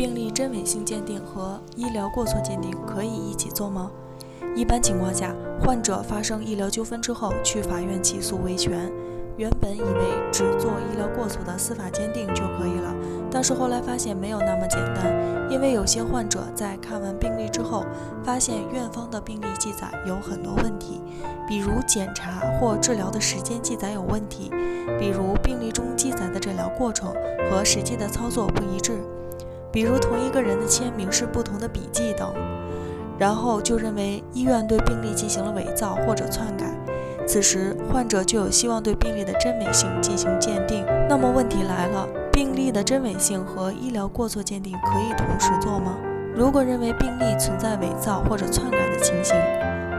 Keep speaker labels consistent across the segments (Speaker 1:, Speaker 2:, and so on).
Speaker 1: 病例真伪性鉴定和医疗过错鉴定可以一起做吗？一般情况下，患者发生医疗纠纷之后去法院起诉维权，原本以为只做医疗过错的司法鉴定就可以了，但是后来发现没有那么简单，因为有些患者在看完病历之后，发现院方的病历记载有很多问题，比如检查或治疗的时间记载有问题，比如病历中记载的诊疗过程和实际的操作不一致，比如同一个人的签名是不同的笔记等。然后就认为医院对病历进行了伪造或者篡改，此时患者就有希望对病历的真伪性进行鉴定。那么问题来了，病历的真伪性和医疗过错鉴定可以同时做吗？如果认为病历存在伪造或者篡改的情形，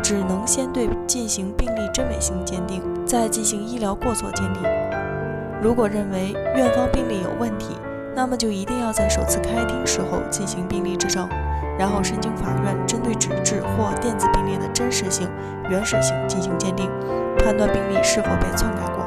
Speaker 1: 只能先对进行病历真伪性鉴定，再进行医疗过错鉴定。如果认为院方病历有问题，那么就一定要在首次开庭时候进行病历质证。然后申请法院针对纸质或电子病历的真实性、原始性进行鉴定，判断病历是否被篡改过。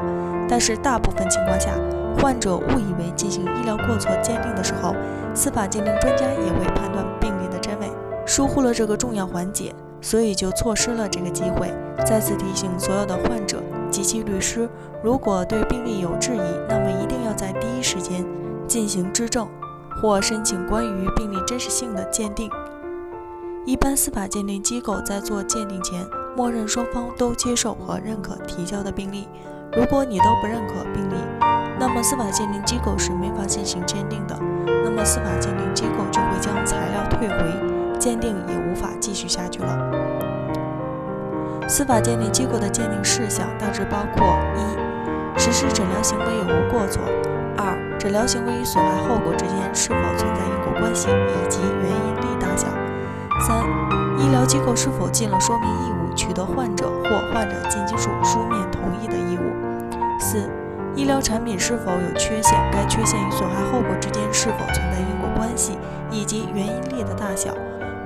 Speaker 1: 但是大部分情况下，患者误以为进行医疗过错鉴定的时候，司法鉴定专家也会判断病历的真伪，疏忽了这个重要环节，所以就错失了这个机会。再次提醒所有的患者及其律师，如果对病历有质疑，那么一定要在第一时间进行质证。或申请关于病例真实性的鉴定。一般司法鉴定机构在做鉴定前，默认双方都接受和认可提交的病例。如果你都不认可病例，那么司法鉴定机构是没法进行鉴定的。那么司法鉴定机构就会将材料退回，鉴定也无法继续下去了。司法鉴定机构的鉴定事项大致包括：一、实施诊疗行为有无过错。二诊疗行为与损害后果之间是否存在因果关系，以及原因力大小。三、医疗机构是否尽了说明义务，取得患者或患者近亲属书面同意的义务。四、医疗产品是否有缺陷，该缺陷与损害后果之间是否存在因果关系，以及原因力的大小。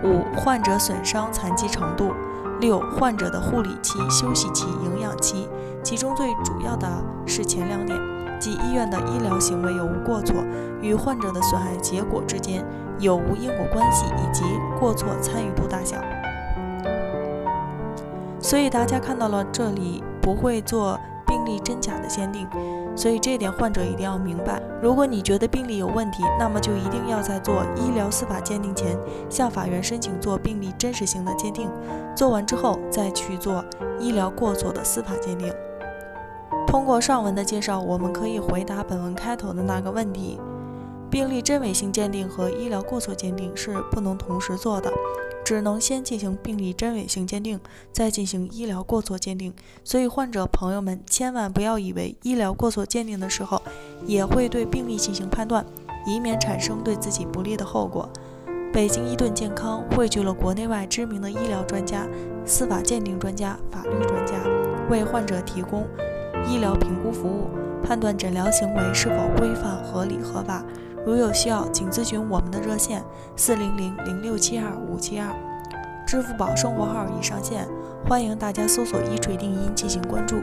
Speaker 1: 五、患者损伤残疾程度。六、患者的护理期、休息期、营养期，其中最主要的是前两点。即医院的医疗行为有无过错，与患者的损害结果之间有无因果关系，以及过错参与度大小。所以大家看到了，这里不会做病例真假的鉴定，所以这一点患者一定要明白。如果你觉得病例有问题，那么就一定要在做医疗司法鉴定前，向法院申请做病例真实性的鉴定，做完之后再去做医疗过错的司法鉴定。通过上文的介绍，我们可以回答本文开头的那个问题：病例真伪性鉴定和医疗过错鉴定是不能同时做的，只能先进行病例真伪性鉴定，再进行医疗过错鉴定。所以，患者朋友们千万不要以为医疗过错鉴定的时候也会对病例进行判断，以免产生对自己不利的后果。北京伊顿健康汇聚了国内外知名的医疗专家、司法鉴定专家、法律专家，为患者提供。医疗评估服务，判断诊疗行为是否规范、合理、合法。如有需要，请咨询我们的热线：四零零零六七二五七二。支付宝生活号已上线，欢迎大家搜索“一锤定音”进行关注。